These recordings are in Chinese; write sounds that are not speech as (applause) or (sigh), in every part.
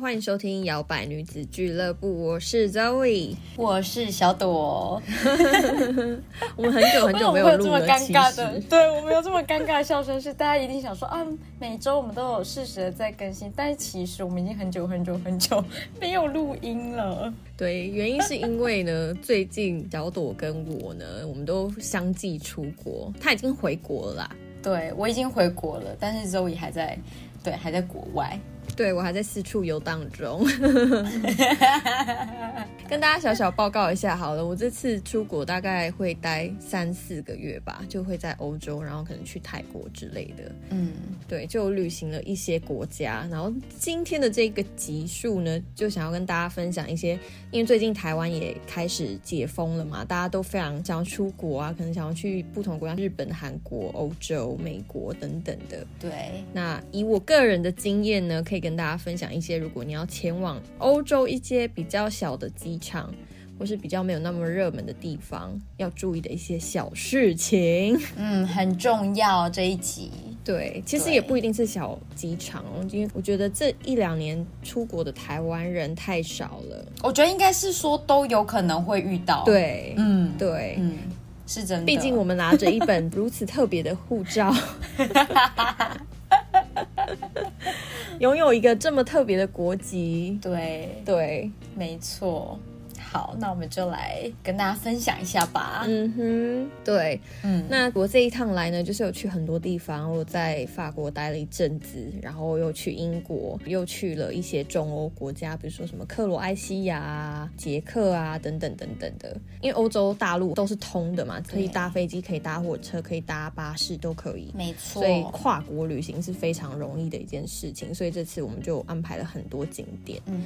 欢迎收听摇摆女子俱乐部，我是 Zoe。我是小朵，我们很久很久没有录了，这么尴其尬的，实对我们有这么尴尬的笑声，是大家一定想说啊，每周我们都有适时的在更新，但是其实我们已经很久很久很久 (laughs) 没有录音了。对，原因是因为呢，最近小朵跟我呢，我们都相继出国，他已经回国了啦。对我已经回国了，但是 Zoe 还在，对，还在国外。对我还在四处游荡中，(laughs) 跟大家小小报告一下好了。我这次出国大概会待三四个月吧，就会在欧洲，然后可能去泰国之类的。嗯，对，就旅行了一些国家。然后今天的这个集数呢，就想要跟大家分享一些，因为最近台湾也开始解封了嘛，大家都非常想要出国啊，可能想要去不同国家，日本、韩国、欧洲、美国等等的。对，那以我个人的经验呢，可以跟大家分享一些，如果你要前往欧洲一些比较小的机场，或是比较没有那么热门的地方，要注意的一些小事情。嗯，很重要这一集。对，其实也不一定是小机场哦，因为我觉得这一两年出国的台湾人太少了。我觉得应该是说都有可能会遇到。，对，嗯对，嗯，是真的。毕竟我们拿着一本如此特别的护照，(laughs) 拥有一个这么特别的国籍，对，对，没错。好，那我们就来跟大家分享一下吧。嗯哼，对。嗯，那我这一趟来呢，就是有去很多地方，我在法国待了一阵子，然后又去英国，又去了一些中欧国家，比如说什么克罗埃西亚啊、捷克啊等等等等的。因为欧洲大陆都是通的嘛，可以搭飞机，可以搭火车，可以搭巴士，都可以。没错所。以跨国旅行是非常容易的一件事情，所以这次我们就安排了很多景点。嗯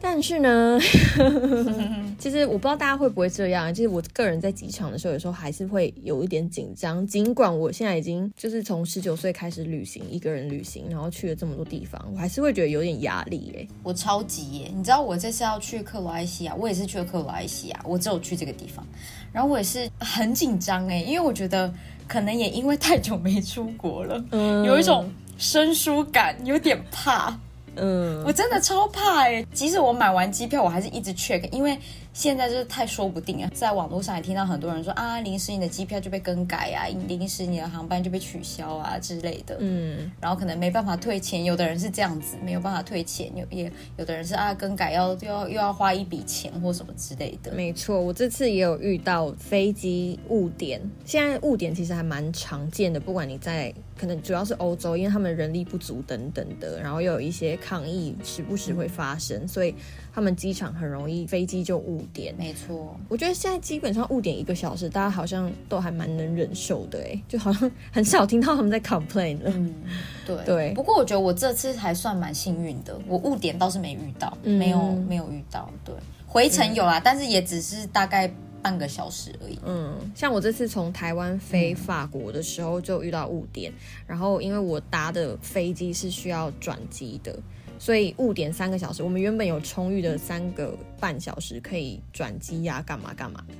但是呢，(laughs) (laughs) 其实我不知道大家会不会这样。就是我个人在机场的时候，有时候还是会有一点紧张。尽管我现在已经就是从十九岁开始旅行，一个人旅行，然后去了这么多地方，我还是会觉得有点压力哎。我超级耶！你知道我这次要去克罗埃西亚，我也是去了克罗埃西亚，我只有去这个地方，然后我也是很紧张哎，因为我觉得可能也因为太久没出国了，嗯有一种生疏感，有点怕。嗯我真的超怕哎！即使我买完机票，我还是一直 check，因为现在就是太说不定啊。在网络上也听到很多人说啊，临时你的机票就被更改啊，临时你的航班就被取消啊之类的。嗯然后可能没办法退钱，有的人是这样子，没有办法退钱，有也有的人是啊更改要又要又要花一笔钱或什么之类的。没错，我这次也有遇到飞机误点。现在误点其实还蛮常见的，不管你在可能主要是欧洲，因为他们人力不足等等的，然后又有一些抗议时不时会发生，所以他们机场很容易飞机就误点。没错，我觉得现在基本上误点一个小时，大家好像都还蛮能忍受的，哎，就好像很少听到他们在 complain 了。嗯，对对不过我觉得我这次还算蛮幸运的，我误点倒是没遇到，嗯没有没有遇到。对，回程有啦，但是也只是大概半个小时而已。嗯，像我这次从台湾飞法国的时候就遇到误点，然后因为我搭的飞机是需要转机的，所以误点三个小时。我们原本有充裕的三个半小时可以转机呀、干嘛干嘛的。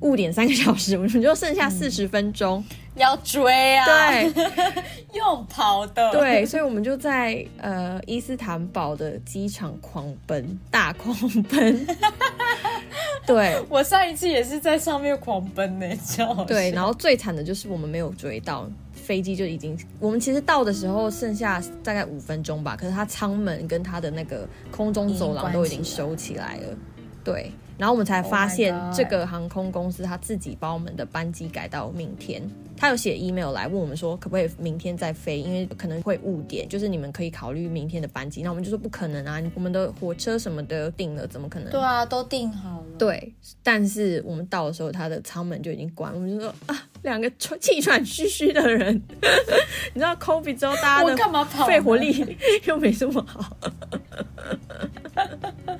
误点三个小时，我们就剩下四十分钟。要追啊，对 (laughs) 用跑的，对，所以我们就在呃伊斯坦堡的机场狂奔，大狂奔。(laughs) 对我上一次也是在上面狂奔呢，超好对，然后最惨的就是我们没有追到，飞机就已经，我们其实到的时候剩下大概五分钟吧，可是它舱门跟它的那个空中走廊都已经收起来了，对，然后我们才发 Oh 现这个航空公司他自己把我们的班机改到明天，他有写 email 来问我们说可不可以明天再飞，因为可能会误点，就是你们可以考虑明天的班机，那我们就说不可能啊，我们的火车什么的订了，怎么可能？对啊，都订好了。对，但是我们到的时候，他的舱门就已经关，我们就说啊，两个喘气喘吁吁的人，(laughs) 你知道 COVID 之后大家我干嘛跑呢？的肺活力又没这么好，(laughs)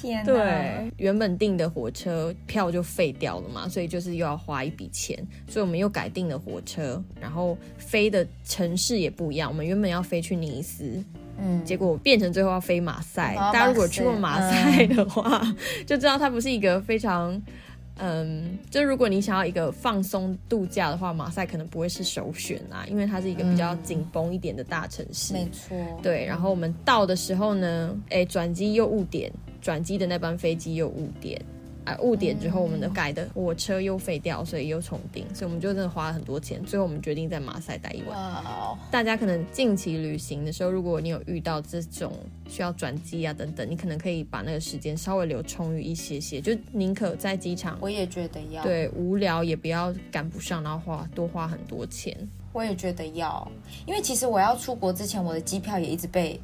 天，对，原本订的火车票就废掉了嘛，所以就是又要花一笔钱，所以我们又改订了火车，然后飞的城市也不一样，我们原本要飞去尼斯，嗯，结果变成最后要飞马赛。哦大家如果去过马马赛的话，(laughs) 就知道它不是一个非常。嗯，就如果你想要一个放松度假的话，马赛可能不会是首选啊，因为它是一个比较紧绷一点的大城市。没错，对，然后我们到的时候呢，哎，转机又误点，转机的那班飞机又误点，啊，误点之后我们的改的火车又废掉，所以又重订，所以我们就真的花了很多钱。最后我们决定在马赛待一晚。大家可能近期旅行的时候，如果你有遇到这种需要转机啊等等，你可能可以把那个时间稍微留充裕一些些，就宁可在机场我也觉得要，对无聊，也不要赶不上，然后花多花很多钱。我也觉得要，因为其实我要出国之前，我的机票也一直被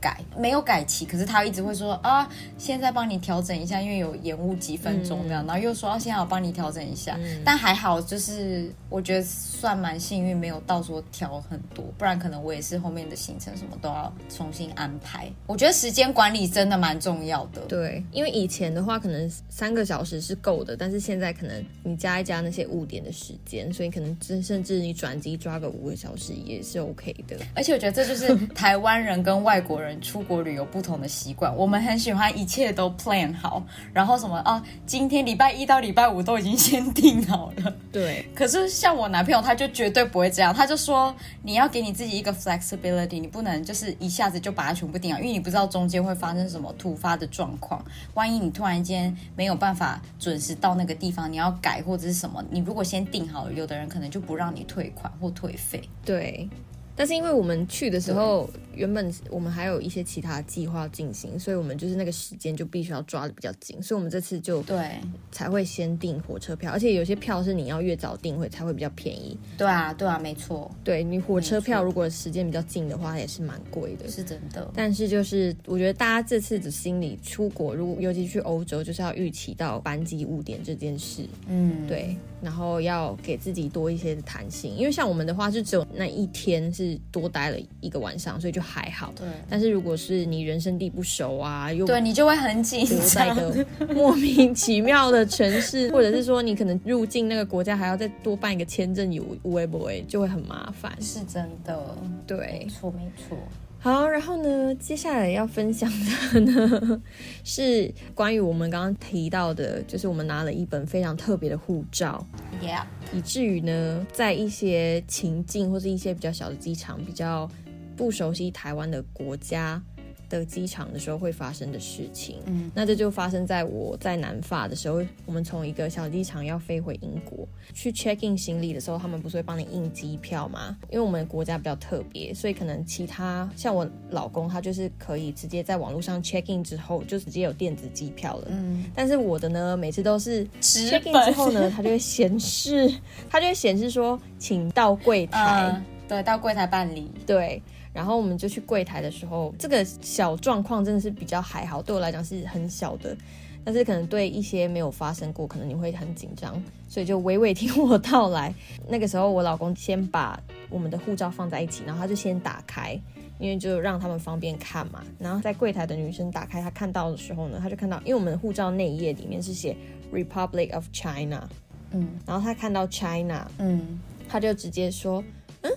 改，没有改期，可是他一直会说啊，现在帮你调整一下，因为有延误几分钟这样，然后又说啊，现在我帮你调整一下，但还好，就是我觉得算蛮幸运，没有到说调很多，不然可能我也是后面的行程什么都要重新安排。我觉得时间管理真的蛮重要的。对，因为以前的话可能三个小时是够的，但是现在可能你加一加那些误点的时间，所以可能甚甚至你转机抓个五个小时也是 OK 的。而且我觉得这就是台湾人跟外国人出国旅游不同的习惯。我们很喜欢一切都 plan 好，然后什么啊，今天礼拜一到礼拜五都已经先定好了。对，(laughs) 可是像我男朋友，他就绝对不会这样，他就说你要给你自己一个 flexibility，你不能就是一下子就把它全部定好，因为你不知道中间会发生什么突发的状况。万一你突然间没有办法准时到那个地方，你要改或者是什么，你如果先定好了，有的人可能就不让你退款或退费。对。但是因为我们去的时候，原本我们还有一些其他计划进行，所以我们就是那个时间就必须要抓的比较紧，所以我们这次就对才会先订火车票，而且有些票是你要越早订会才会比较便宜。对啊，对啊，没错，对你火车票如果时间比较近的话，也是蛮贵的。是真的。但是就是我觉得大家这次的心理出国，如果尤其去欧洲，就是要预期到班机误点这件事，嗯，对，然后要给自己多一些的弹性，因为像我们的话是只有那一天是多待了一个晚上，所以就还好。对但是如果是你人生地不熟啊，又对，你就会很紧留在一。个 (laughs) 莫名其妙的城市，或者是说你可能入境那个国家还要再多办一个签证，有无为不为，就会很麻烦。是真的，对没，错没错。好，然后呢，接下来要分享的呢 (laughs) 是关于我们刚刚提到的，就是我们拿了一本非常特别的护照，Yeah，以至于呢，在一些情境或是一些比较小的机场、比较不熟悉台湾的国家的机场的时候会发生的事情。嗯，那这就发生在我在南法的时候，我们从一个小机场要飞回英国去 check in 行李的时候，他们不是会帮你印机票吗？因为我们国家比较特别，所以可能其他像我老公他就是可以直接在网络上 check in 之后就直接有电子机票了。嗯，但是我的呢，每次都是纸 check in 之后呢，(laughs) 它就会显示，它就会显示说，请到柜台。嗯，对，到柜台办理。对，然后我们就去柜台的时候，这个小状况真的是比较还好，对我来讲是很小的，但是可能对一些没有发生过，可能你会很紧张，所以就娓娓听我道来。那个时候，我老公先把我们的护照放在一起，然后他就先打开。因为就让他们方便看嘛，然后在柜台的女生打开，她看到的时候呢，她就看到，因为我们的护照内页里面是写 Republic of China，嗯然后她看到 China，嗯，他就直接说：“嗯，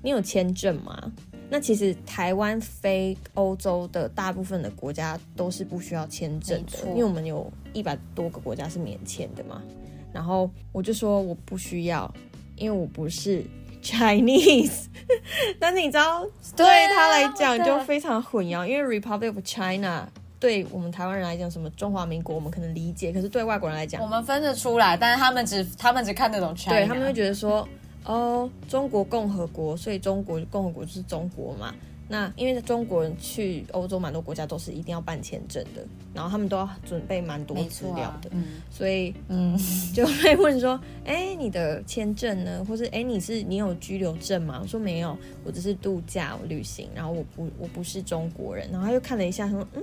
你有签证吗？”那其实台湾飞欧洲的大部分的国家都是不需要签证的，因为我们有一百多个国家是免签的嘛。然后我就说我不需要，因为我不是 (laughs) Chinese。(laughs) 但是你知道，对他来讲就非常混淆，因为 Republic of China 对我们台湾人来讲，什么中华民国我们可能理解，可是对外国人来讲我，们分得出来，但是他们只他们只看得懂 China，对他们会觉得说，哦，中国共和国，所以中国共和国就是中国嘛。那因为中国人去欧洲蛮多国家都是一定要办签证的，然后他们都要准备蛮多没资料的，，嗯所以嗯，(laughs) 就会问说，哎，你的签证呢？或是哎，你是你有居留证吗？我说没有，我只是度假我旅行，然后我不我不是中国人。然后他又看了一下，他说嗯，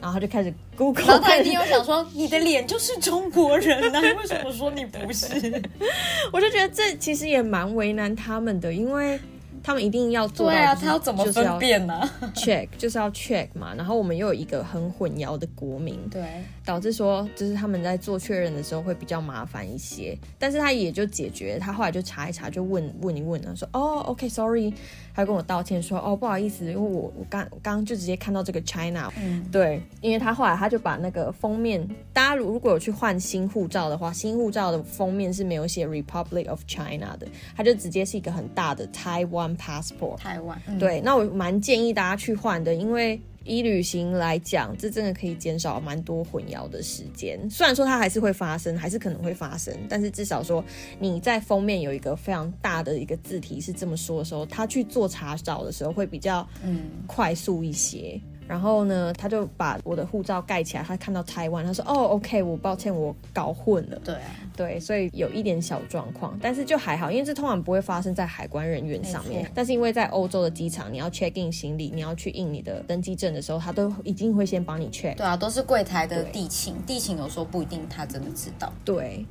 然后他就开始 Google，然后他一定又想说，你的脸就是中国人呐、(laughs) 为什么说你不是？(laughs) 我就觉得这其实也蛮为难他们的，因为他们一定要做到、对啊，他要怎么分辨呢？(laughs) check 就是要 check 嘛，然后我们又有一个很混淆的国民，对，导致说就是他们在做确认的时候会比较麻烦一些，但是他也就解决，他后来就查一查，就问问一问啊，说哦，OK，sorry，、他跟我道歉说哦不好意思，因为我我刚刚刚就直接看到这个 China，嗯，对，因为他后来他就把那个封面，大家如如果有去换新护照的话，新护照的封面是没有写 Republic of China 的，他就直接是一个很大的 Taiwan passport。台湾，嗯，对，那我蛮建议大家去换的，因为以旅行来讲，这真的可以减少蛮多混淆的时间。虽然说它还是会发生，还是可能会发生，但是至少说你在封面有一个非常大的一个字体是这么说的时候，他去做查找的时候会比较嗯，快速一些。然后呢，他就把我的护照盖起来，他看到台湾，他说：“哦，OK，我抱歉，我搞混了。对啊，”对，所以有一点小状况，但是就还好，因为这通常不会发生在海关人员上面。但是因为在欧洲的机场，你要 check in 行李，你要去印你的登机证的时候，他都一定会先帮你 check。对啊，都是柜台的地勤，地勤有时候不一定他真的知道。对，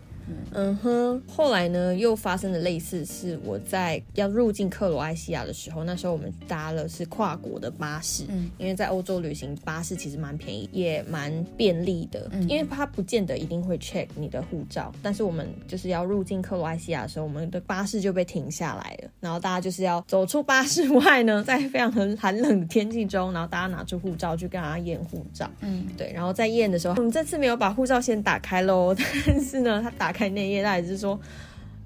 嗯。哼。后来呢，又发生了类似，是我在要入境克罗埃西亚的时候，那时候我们搭了是跨国的巴士，嗯。因为在欧洲旅行巴士其实蛮便宜，也蛮便利的，嗯。因为它不见得一定会 check 你的护照，但是我们就是要入境克罗埃西亚的时候，我们的巴士就被停下来了，然后大家就是要走出巴士外呢，在非常很寒冷的天气中，然后大家拿出护照去跟大家验护照，嗯，对，然后在验的时候，我们这次没有把护照先打开喽，但是呢，他打开那页，他也是说，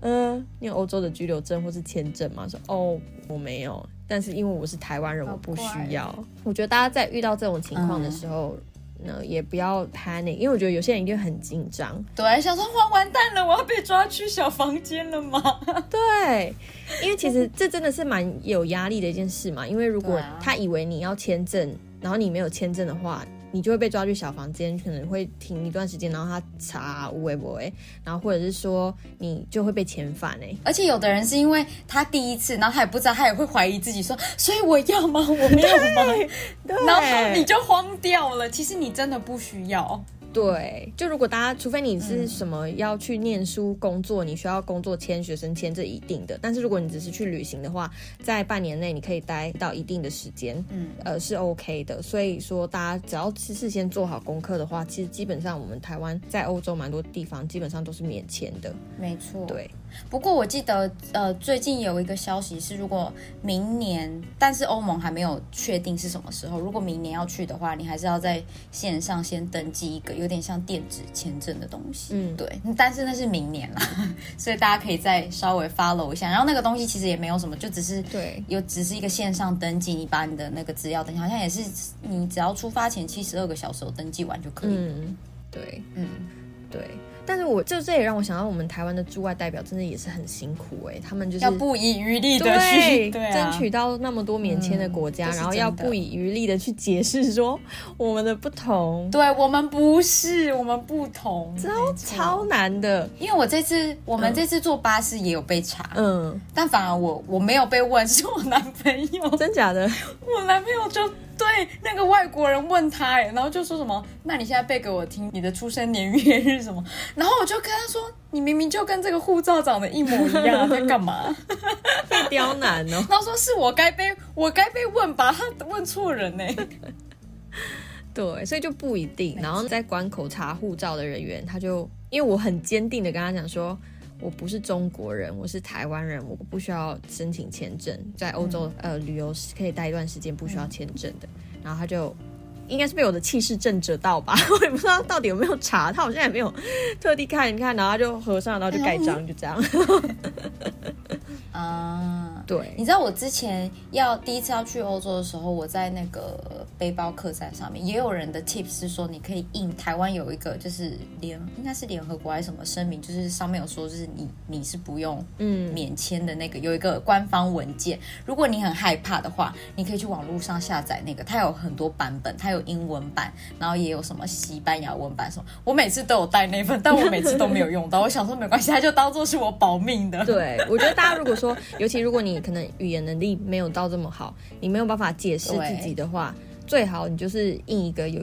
呃，你有欧洲的居留证或是签证吗？说哦，我没有，但是因为我是台湾人，我不需要。我觉得大家在遇到这种情况的时候。呢，也不要 panic，因为我觉得有些人一定很紧张。对，想说哇完蛋了，我要被抓去小房间了吗？(laughs) 对，因为其实这真的是蛮有压力的一件事嘛。因为如果他以为你要签证，然后你没有签证的话，你就会被抓去小房间，可能会停一段时间，然后他查无为不为，然后或者是说你就会被遣返哎、而且有的人是因为他第一次，然后他也不知道，他也会怀疑自己说，所以我要吗？我没有 (laughs) 然后你就慌掉了。其实你真的不需要。对，就如果大家，除非你是什么要去念书、工作，你需要工作签、学生签，这一定的。但是如果你只是去旅行的话，在半年内你可以待到一定的时间，嗯，呃，是 OK 的。所以说，大家只要是事先做好功课的话，其实基本上我们台湾在欧洲蛮多地方基本上都是免签的。没错。对，不过我记得，呃，最近有一个消息是，如果明年，但是欧盟还没有确定是什么时候，如果明年要去的话，你还是要在线上先登记一个有点像电子签证的东西。嗯对，但是那是明年啦，(laughs) 所以大家可以再稍微 follow 一下。然后那个东西其实也没有什么，就只是对有只是一个线上登记，你把你的那个资料登记，好像也是你只要出发前七十二个小时有登记完就可以。嗯，对嗯，对。但是我就这也让我想到，我们台湾的驻外代表真的也是很辛苦哎、他们就是要不遗余力的对去，(laughs) 对啊，争取到那么多免签的国家，嗯然后要不遗余力的去解释说我们的不同，对我们不是，我们不同，超超难的。因为我这次我们嗯。这次坐巴士也有被查，嗯，但反而我我没有被问，是我男朋友，真假的？(laughs) 我男朋友就对那个外国人问他，哎，然后就说什么，那你现在背给我听你的出生年月日什么，(laughs) 然后我就跟他说，你明明就跟这个护照长得一模一样，在 (laughs) 干嘛？被刁难哦。(laughs) 然后说是我该被我该被问吧，他问错人呢。对，所以就不一定。然后在关口查护照的人员，他就因为我很坚定的跟他讲说。我不是中国人，我是台湾人，我不需要申请签证，在欧洲、呃旅游是可以待一段时间，不需要签证的。然后他就应该是被我的气势震慑到吧，(laughs) 我也不知道到底有没有查，他好像也没有特地看一看，然后他就合上，然后就盖章，就这样。啊，(laughs) 对，你知道我之前要第一次要去欧洲的时候，我在那个背包客栈上面，也有人的 tips 是说，你可以印台湾有一个就是联应该是联合国还是什么声明，就是上面有说就是你你是不用嗯，免签的那个有一个官方文件，如果你很害怕的话，你可以去网络上下载那个，它有很多版本，它有英文版，然后也有什么西班牙文版什么。我每次都有带那份，但我每次都没有用到。我想说没关系，它就当做是我保命的。对，我觉得大家如果说，(laughs) 尤其如果你可能语言能力没有到这么好，你没有办法解释自己的话，最好你就是印一个有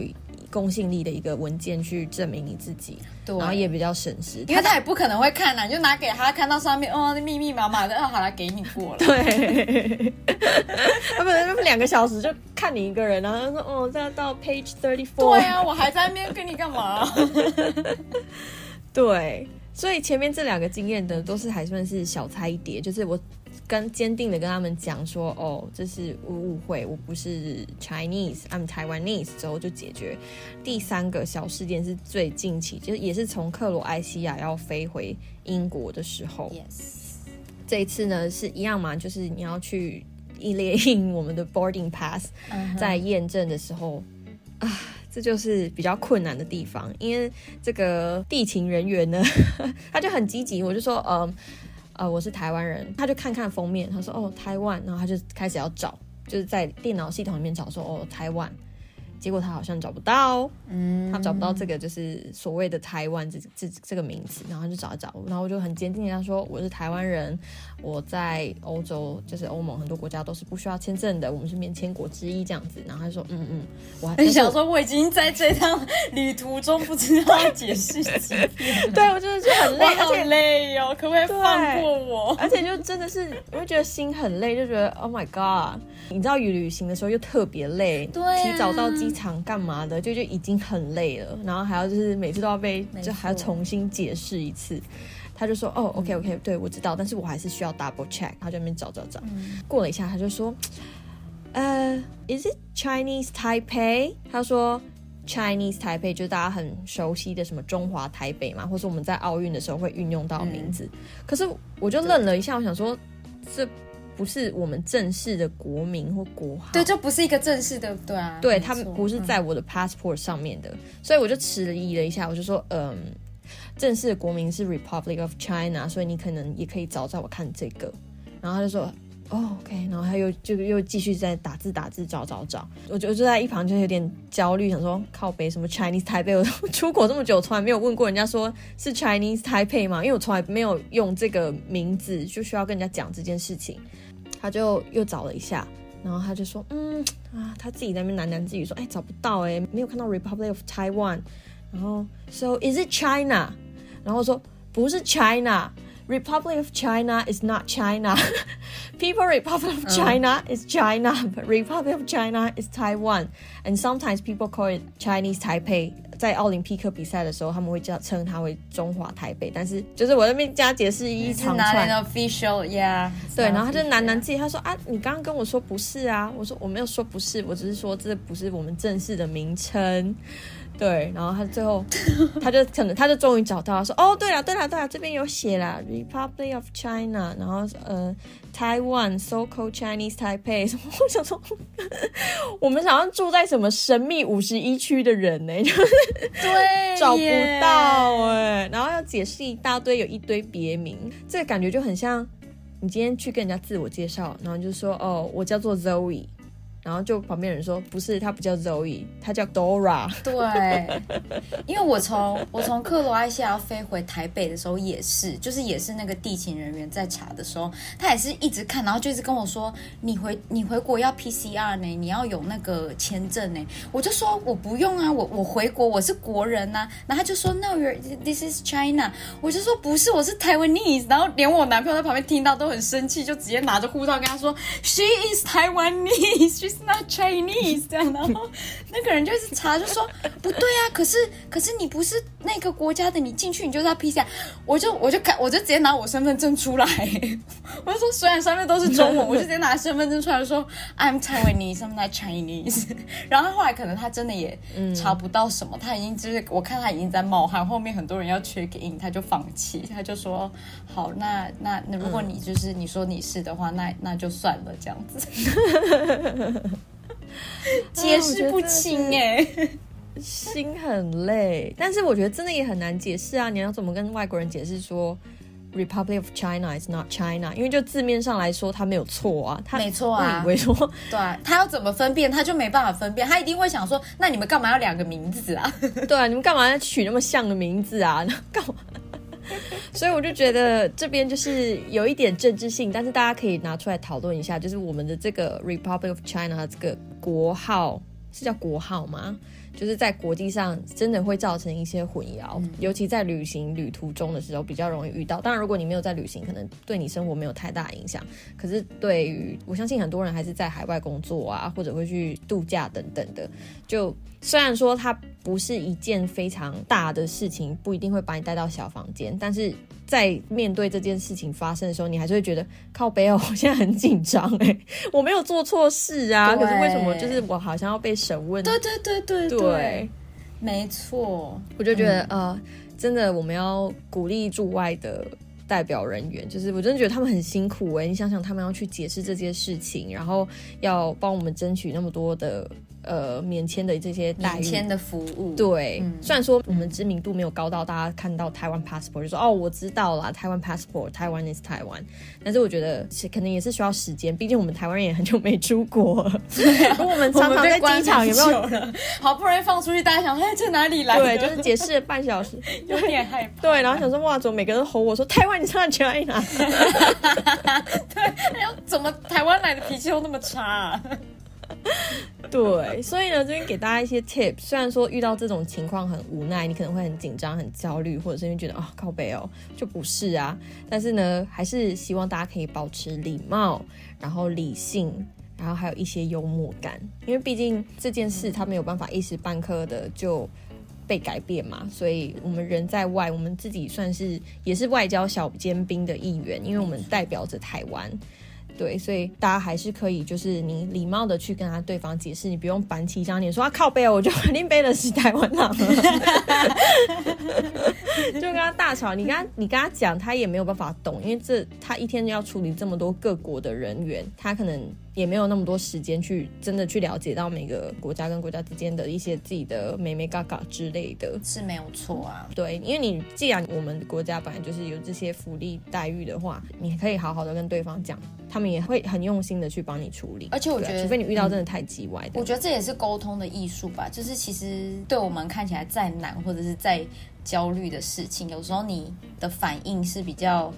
公信力的一个文件去证明你自己，对然后也比较省时。因为他也不可能会看呐、你就拿给他看到上面，哦，密密麻麻的，哦，好了，给你过了。对，他们他们两个小时就看你一个人，然后他说哦，这要到 page thirty four，对啊，我还在那边跟你干嘛？(laughs) 对，所以前面这两个经验的都是还算是小菜一碟，就是我跟坚定的跟他们讲说，哦，这是误会，我不是 Chinese，I'm Taiwanese 之后就解决。第三个小事件是最近期，就是也是从克罗埃西亚要飞回英国的时候，yes，这一次呢是一样嘛，就是你要去一列印我们的 boarding pass，嗯在验证的时候啊，这就是比较困难的地方，因为这个地勤人员呢，(laughs) 他就很积极，我就说，嗯呃，我是台湾人，他就看看封面，他说哦台湾，然后他就开始要找，就是在电脑系统里面找说哦台湾。结果他好像找不到，嗯。他找不到这个就是所谓的台湾这这这个名字，然后就找一找，然后我就很坚定的跟他说我是台湾人，我在欧洲就是欧盟很多国家都是不需要签证的，我们是免签国之一这样子，然后他就说嗯嗯，我还你想说我已经在这趟旅途中不知道要解释几遍，(laughs) 对我真的是很累，我好累哦，可不可以放过我？而且就真的是我会觉得心很累，就觉得 Oh my God，你知道旅行的时候又特别累，对啊。提早到机场干嘛的，就就已经很累了，然后还要就是每次都要被就还要重新解释一次。他就说哦，OK OK，对我知道，但是我还是需要 double check。他就在那边找找找，过了一下，他就说，呃，Is it Chinese Taipei？他说 Chinese Taipei 就是大家很熟悉的什么中华台北嘛，或是我们在奥运的时候会运用到名字。可是我就愣了一下，我想说，这不是我们正式的国民或国号，对，就不是一个正式的，对啊，对他们不是在我的 passport 上面的，所以我就迟疑了一下，我就说，嗯，正式的国民是 Republic of China，所以你可能也可以找找我看这个。然后他就说，哦，OK，然后他又就又继续在打字打字找找找，我就就在一旁就有点焦虑，想说靠北什么 Chinese Taipei，我 (laughs) 出国这么久，从来没有问过人家说是 Chinese Taipei 嘛，因为我从来没有用这个名字，就需要跟人家讲这件事情。他就又找了一下，然后他就说，嗯啊，他自己在那边喃喃自语说，哎，找不到哎，没有看到 Republic of Taiwan，然后 So is it China？然后说不是 China。Republic of China is not China. (laughs) People Republic of China is China, but Republic of China is Taiwan. And sometimes people call it Chinese Taipei. 在奥林匹克比赛的时候，他们会叫称它为中华台北，但是就是我那边加解释一是长串，拿那个 official yeah，对，然后他就喃喃 official 自语，他说啊，你刚刚跟我说不是啊，我说我没有说不是，我只是说这不是我们正式的名称。 对，然后他最后 (laughs) 他就可能他就终于找到了，说哦，对了对了对了，这边有写了 Republic of China，然后呃 Taiwan so called Chinese Taipei，什么 (laughs) 我想说，(laughs) 我们想要住在什么神秘五十一区的人呢、就是对找不到哎、然后要解释一大堆，有一堆别名，这个感觉就很像你今天去跟人家自我介绍，然后就说哦，我叫做 Zoe，然后就旁边人说不是，他不叫 Zoe，他叫 Dora。(laughs) 对，因为我从我从克罗埃西亚飞回台北的时候也是，就是也是那个地勤人员在查的时候，他也是一直看，然后就一直跟我说，你回你回国要 PCR 呢，你要有那个签证呢。我就说我不用啊，我我回国我是国人呐、然后他就说：“No, this is China。我就说不是，我是 Taiwanese。然后连我男朋友在旁边听到都很生气，就直接拿着护照跟他说 She is Taiwanese, not Chinese。这样，然后那个人就是查，就说不对啊，可是可是你不是那个国家的，你进去你就是要 PCR。我就我就看我就直接拿我身份证出来，我就说虽然上面都是中文，(laughs) 我就直接拿身份证出来说 I'm Taiwanese, I'm not Chinese。(laughs) 然后后来可能他真的也查不到什么，他已经就是我看他已经在冒汗，后面很多人要 check in，他就放弃，他就说好，那那那如果你就是你说你是的话，那那就算了这样子。(laughs) (laughs) 解释不清哎、心很累，但是我觉得真的也很难解释啊！你要怎么跟外国人解释说 Republic of China is not China？因为就字面上来说，他没有错啊，他没错啊误以为说对他要怎么分辨，他就没办法分辨，他一定会想说，那你们干嘛要两个名字啊？(laughs) 对啊，你们干嘛要取那么像的名字啊？(laughs) 干嘛？(laughs) 所以我就觉得这边就是有一点政治性，但是大家可以拿出来讨论一下，就是我们的这个 Republic of China 这个国号是叫国号吗？就是在国际上真的会造成一些混淆，嗯尤其在旅行旅途中的时候比较容易遇到。当然，如果你没有在旅行，可能对你生活没有太大影响。可是对于我相信很多人还是在海外工作啊，或者会去度假等等的，就虽然说它不是一件非常大的事情，不一定会把你带到小房间，但是在面对这件事情发生的时候，你还是会觉得靠背哦，我现在很紧张哎，(laughs) 我没有做错事啊，可是为什么就是我好像要被审问？对对对对对，没错。我就觉得、呃，真的我们要鼓励驻外的。代表人员就是，我真的觉得他们很辛苦哎、你想想，他们要去解释这件事情，然后要帮我们争取那么多的呃免签的这些待遇，免签的服务，对，嗯虽然说我们知名度没有高到大家看到台湾 passport 就说哦，我知道啦，台湾 passport，台湾 is 台湾。但是我觉得是可能也是需要时间，毕竟我们台湾人也很久没出国了。我们常常在机场有没有？好不容易放出去，大家想说，哎，这哪里来的？对，就是解释了半小时。有点害怕。对，然后想说哇，怎么每个人都吼我说台湾你上去哪里 (laughs) 拿？哎呦，怎么台湾来的脾气都那么差、啊？(laughs) 对，所以呢，这边给大家一些 tip。虽然说遇到这种情况很无奈，你可能会很紧张、很焦虑，或者是因为觉得啊、靠背哦，就不是啊。但是呢，还是希望大家可以保持礼貌，然后理性，然后还有一些幽默感，因为毕竟这件事它没有办法一时半刻的就。被改变嘛，所以我们人在外，我们自己算是也是外交小尖兵的一员，因为我们代表着台湾，对，所以大家还是可以，就是你礼貌的去跟他对方解释，你不用板起一张脸说啊靠背哦，我就肯定背的是台湾狼，(laughs) 就跟他大吵。你跟他你跟他讲，他也没有办法懂，因为这他一天要处理这么多各国的人员，他可能也没有那么多时间去真的去了解到每个国家跟国家之间的一些自己的美美嘎嘎之类的。是没有错啊。对，因为你既然我们国家本来就是有这些福利待遇的话，你可以好好的跟对方讲，他们也会很用心的去帮你处理。而且我觉得啊除非你遇到真的太叽歪的，我觉得这也是沟通的艺术吧，就是其实对我们看起来再难或者是再焦虑的事情，有时候你的反应是比较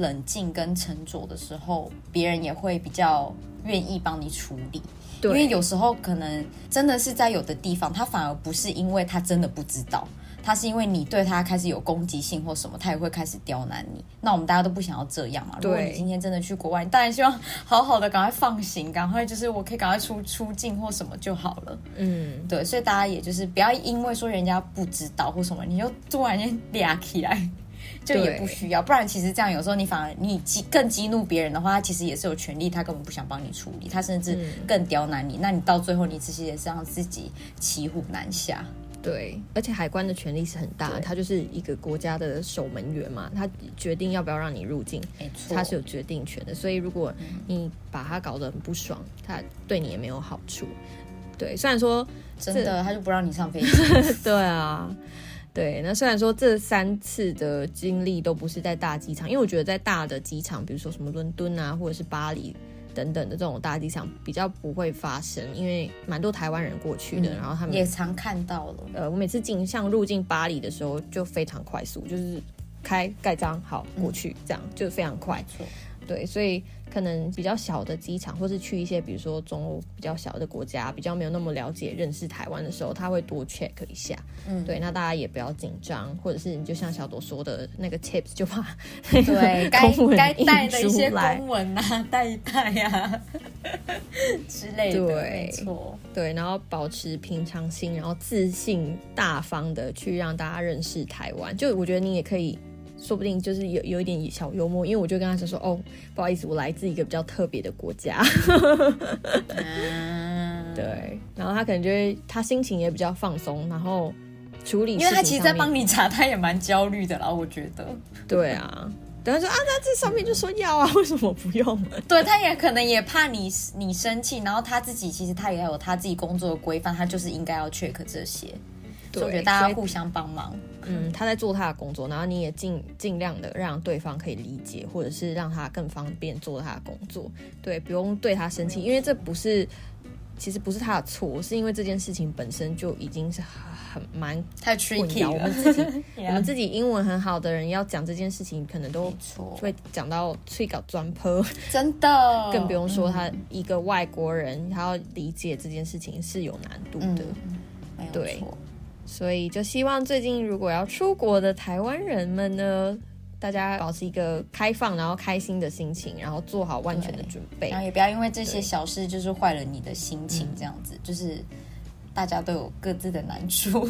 冷静跟沉着的时候，别人也会比较愿意帮你处理。对因为有时候可能真的是在有的地方，他反而不是因为他真的不知道，他是因为你对他开始有攻击性或什么，他也会开始刁难你。那我们大家都不想要这样嘛。如果对你今天真的去国外，你当然希望好好的赶快放行，赶快就是我可以赶快出出境或什么就好了。嗯，对，所以大家也就是不要因为说人家不知道或什么，你就突然间嗲起来，就也不需要。不然其实这样有时候你反而你激更激怒别人的话，他其实也是有权利，他根本不想帮你处理，他甚至更刁难你。那你到最后你其实也是让自己骑虎难下。对，而且海关的权力是很大，对他就是一个国家的守门员嘛，他决定要不要让你入境，他是有决定权的。所以如果你把他搞得很不爽，他对你也没有好处。对，虽然说真的他就不让你上飞机。(laughs) 对啊，对，那虽然说这三次的经历都不是在大机场，因为我觉得在大的机场，比如说什么伦敦啊，或者是巴黎等等的这种大机场，比较不会发生，因为蛮多台湾人过去的，然后他们也常看到了。呃，我每次进像入境巴黎的时候就非常快速，就是开盖章好过去，这样就非常快。对，所以可能比较小的机场，或是去一些比如说中欧比较小的国家，比较没有那么了解认识台湾的时候，他会多 check 一下。嗯对，那大家也不要紧张，或者是你就像小朵说的那个 tips，就把对 (laughs) 该该带的一些公文啊，带一带啊 (laughs) 之类的。对没错。对，然后保持平常心，然后自信大方的去让大家认识台湾。就我觉得你也可以。说不定就是有有一点小幽默，因为我就跟他说说哦，不好意思，我来自一个比较特别的国家，嗯，(laughs) 对，然后他可能就会他心情也比较放松，然后处理，因为他其实在帮你，查，他也蛮焦虑的啦，我觉得。对啊，等他说啊，那这上面就说要啊，为什么不用？(laughs) 对，他也可能也怕你你生气，然后他自己其实他也有他自己工作的规范，他就是应该要 check 这些。所以我觉得大家互相帮忙。嗯，他在做他的工作，然后你也尽尽量的让对方可以理解，或者是让他更方便做他的工作。对，不用对他生气，因为这不是，其实不是他的错，是因为这件事情本身就已经是很很蛮太混 tricky 淆。我了们自己，(laughs) 我们自己英文很好的人要讲这件事情，可能都会讲到脆搞专坡，(laughs) 真的，更不用说嗯他一个外国人，他要理解这件事情是有难度的。对错。所以就希望最近如果要出国的台湾人们呢，大家保持一个开放然后开心的心情，然后做好万全的准备然。后也不要因为这些小事就是坏了你的心情，这样子、就是大家都有各自的难处，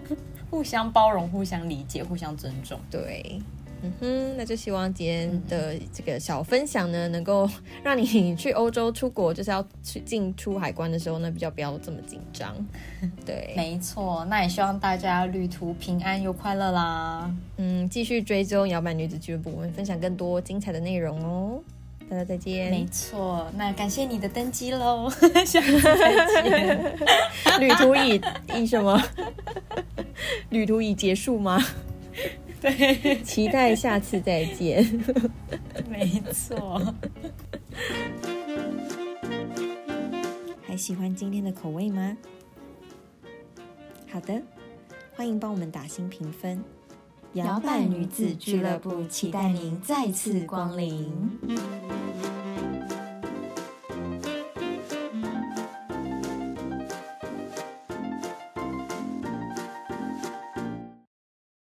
(laughs) 互相包容、互相理解、互相尊重。对，嗯哼，那就希望今天的这个小分享呢，能够让你去欧洲出国，就是要去进出海关的时候呢，比较不要这么紧张。(laughs) 对，没错，那也希望大家旅途平安又快乐啦。嗯，继续追踪摇摆女子俱乐部，我们分享更多精彩的内容哦。大家再见没见，错，那感谢你的登机喽，(laughs) 下次再见。(laughs) 旅途已已什么？旅途已结束吗？对，(laughs) 期待下次再见。(laughs) 没错。还喜欢今天的口味吗？好的，欢迎帮我们打新评分。摇摆女子俱乐部期待您再次光临。